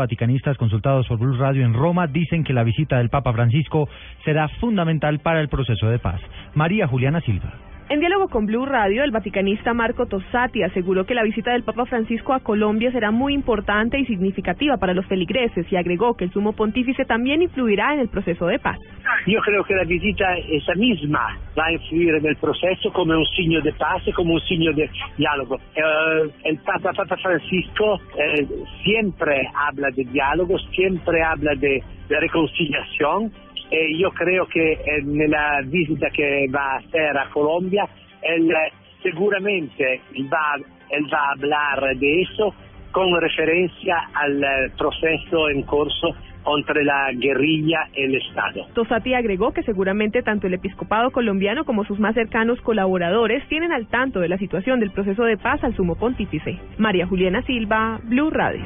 Vaticanistas consultados por Blue Radio en Roma dicen que la visita del Papa Francisco será fundamental para el proceso de paz. María Juliana Silva. En diálogo con Blue Radio, el vaticanista Marco Tossati aseguró que la visita del Papa Francisco a Colombia será muy importante y significativa para los feligreses y agregó que el sumo pontífice también influirá en el proceso de paz. Yo creo que la visita esa misma va a influir en el proceso como un signo de paz como un signo de diálogo. Eh, el Papa, Papa Francisco eh, siempre habla de diálogo, siempre habla de, de reconciliación e io credo che eh, nella visita che va a hacer a Colombia, él seguramente va, él va a hablar de eso con referencia al proceso en curso entre la guerrilla y el Estado. Tosati agregó que seguramente tanto el episcopado colombiano como sus más cercanos colaboradores tienen al tanto de la situación del proceso de paz al sumo pontífice. María Juliana Silva, Blue Radio.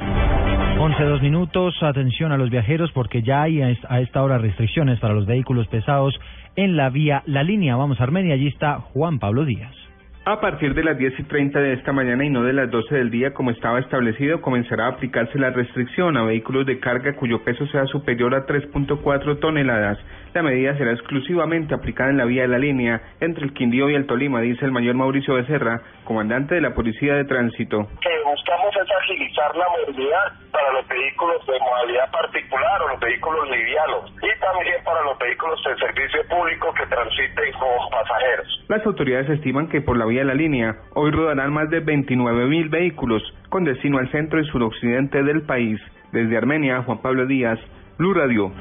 11 dos minutos, atención a los viajeros porque ya hay a esta hora restricciones para los vehículos pesados en la vía La Línea. Vamos a Armenia, allí está Juan Pablo Díaz. A partir de las 10 y 30 de esta mañana y no de las 12 del día como estaba establecido, comenzará a aplicarse la restricción a vehículos de carga cuyo peso sea superior a 3.4 toneladas. La medida será exclusivamente aplicada en la vía de la línea entre el Quindío y el Tolima, dice el mayor Mauricio Becerra, comandante de la Policía de Tránsito. Es agilizar la movilidad para los vehículos de modalidad particular o los vehículos livianos y también para los vehículos de servicio público que transiten con pasajeros. Las autoridades estiman que por la vía de la línea hoy rodarán más de 29 mil vehículos con destino al centro y suroccidente del país. Desde Armenia, Juan Pablo Díaz, Blue Radio.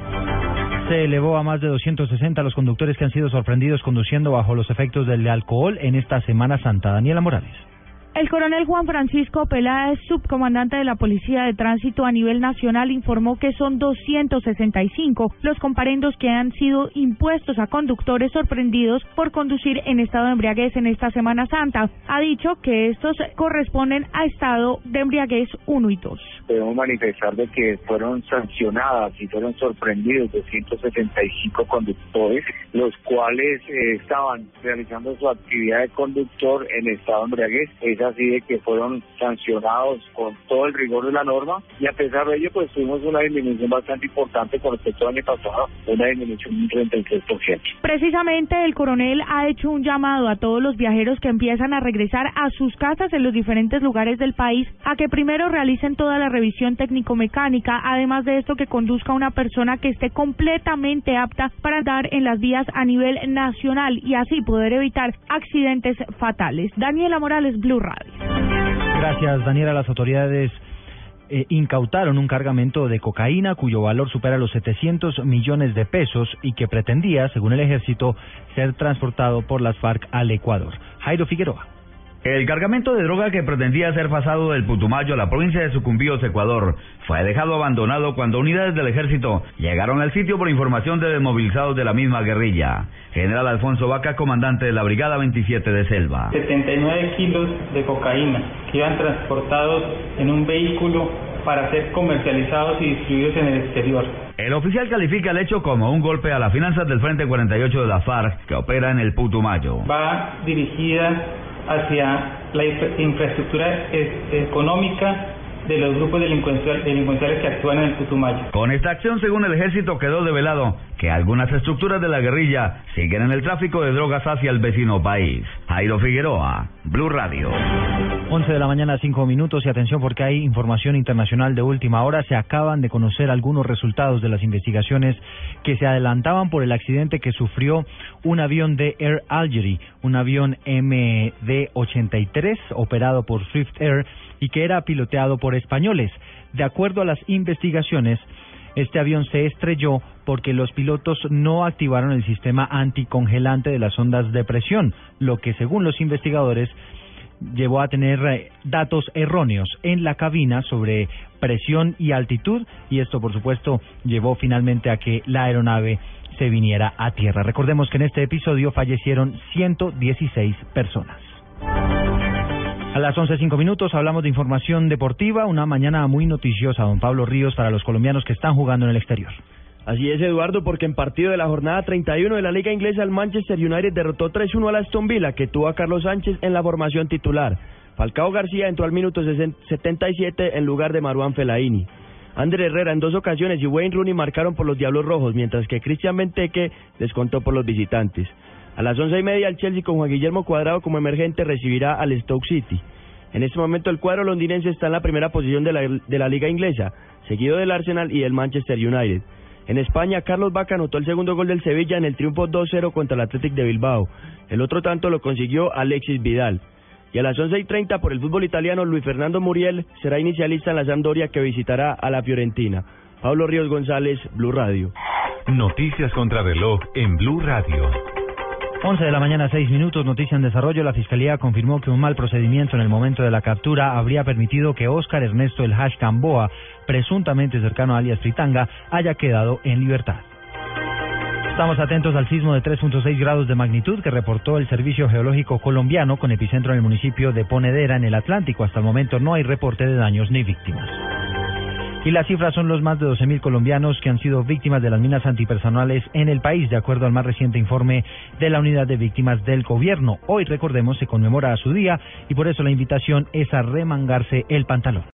Se elevó a más de 260 los conductores que han sido sorprendidos conduciendo bajo los efectos del alcohol en esta Semana Santa. Daniela Morales. El coronel Juan Francisco Peláez, subcomandante de la Policía de Tránsito a nivel nacional, informó que son 265 los comparendos que han sido impuestos a conductores sorprendidos por conducir en estado de embriaguez en esta Semana Santa. Ha dicho que estos corresponden a estado de embriaguez 1 y 2. Debemos manifestar de que fueron sancionadas y fueron sorprendidos 265 conductores, los cuales eh, estaban realizando su actividad de conductor en estado de embriaguez así de que fueron sancionados con todo el rigor de la norma y a pesar de ello pues tuvimos una disminución bastante importante con respecto al año pasado, una disminución de un 33%. Precisamente el coronel ha hecho un llamado a todos los viajeros que empiezan a regresar a sus casas en los diferentes lugares del país a que primero realicen toda la revisión técnico-mecánica, además de esto que conduzca una persona que esté completamente apta para andar en las vías a nivel nacional y así poder evitar accidentes fatales. Daniela Morales, Blue Gracias, Daniela. Las autoridades eh, incautaron un cargamento de cocaína cuyo valor supera los 700 millones de pesos y que pretendía, según el ejército, ser transportado por las FARC al Ecuador. Jairo Figueroa. El cargamento de droga que pretendía ser pasado del Putumayo a la provincia de Sucumbíos, Ecuador, fue dejado abandonado cuando unidades del ejército llegaron al sitio por información de desmovilizados de la misma guerrilla. General Alfonso Vaca, comandante de la Brigada 27 de Selva. 79 kilos de cocaína que iban transportados en un vehículo para ser comercializados y distribuidos en el exterior. El oficial califica el hecho como un golpe a las finanzas del Frente 48 de la FARC que opera en el Putumayo. Va dirigida hacia la infraestructura económica de los grupos delincuenciales que actúan en el Putumayo. Con esta acción, según el ejército, quedó develado que algunas estructuras de la guerrilla siguen en el tráfico de drogas hacia el vecino país. Jairo Figueroa, Blue Radio. 11 de la mañana, 5 minutos y atención porque hay información internacional de última hora. Se acaban de conocer algunos resultados de las investigaciones que se adelantaban por el accidente que sufrió un avión de Air Algeria, un avión MD-83 operado por Swift Air y que era piloteado por españoles. De acuerdo a las investigaciones, este avión se estrelló porque los pilotos no activaron el sistema anticongelante de las ondas de presión, lo que según los investigadores llevó a tener eh, datos erróneos en la cabina sobre presión y altitud y esto por supuesto llevó finalmente a que la aeronave se viniera a tierra. Recordemos que en este episodio fallecieron 116 personas. A las 11.05 minutos hablamos de información deportiva, una mañana muy noticiosa, don Pablo Ríos, para los colombianos que están jugando en el exterior. Así es, Eduardo, porque en partido de la jornada 31 de la Liga Inglesa, el Manchester United derrotó 3-1 al Aston Villa, que tuvo a Carlos Sánchez en la formación titular. Falcao García entró al minuto 77 en lugar de Maruán Fellaini. André Herrera en dos ocasiones y Wayne Rooney marcaron por los Diablos Rojos, mientras que Cristian Benteke descontó por los visitantes. A las once y media, el Chelsea con Juan Guillermo Cuadrado como emergente recibirá al Stoke City. En este momento, el cuadro londinense está en la primera posición de la, de la Liga Inglesa, seguido del Arsenal y del Manchester United. En España, Carlos Vaca anotó el segundo gol del Sevilla en el triunfo 2-0 contra el Athletic de Bilbao. El otro tanto lo consiguió Alexis Vidal. Y a las 11 y 30 por el fútbol italiano, Luis Fernando Muriel será inicialista en la Sampdoria que visitará a la Fiorentina. Pablo Ríos González, Blue Radio. Noticias contra reloj en Blue Radio. 11 de la mañana, 6 minutos, noticia en desarrollo. La Fiscalía confirmó que un mal procedimiento en el momento de la captura habría permitido que Óscar Ernesto El Hash Camboa, presuntamente cercano a alias Fritanga, haya quedado en libertad. Estamos atentos al sismo de 3.6 grados de magnitud que reportó el Servicio Geológico Colombiano con epicentro en el municipio de Ponedera, en el Atlántico. Hasta el momento no hay reporte de daños ni víctimas. Y las cifras son los más de 12.000 colombianos que han sido víctimas de las minas antipersonales en el país, de acuerdo al más reciente informe de la Unidad de Víctimas del Gobierno. Hoy, recordemos, se conmemora su día y por eso la invitación es a remangarse el pantalón.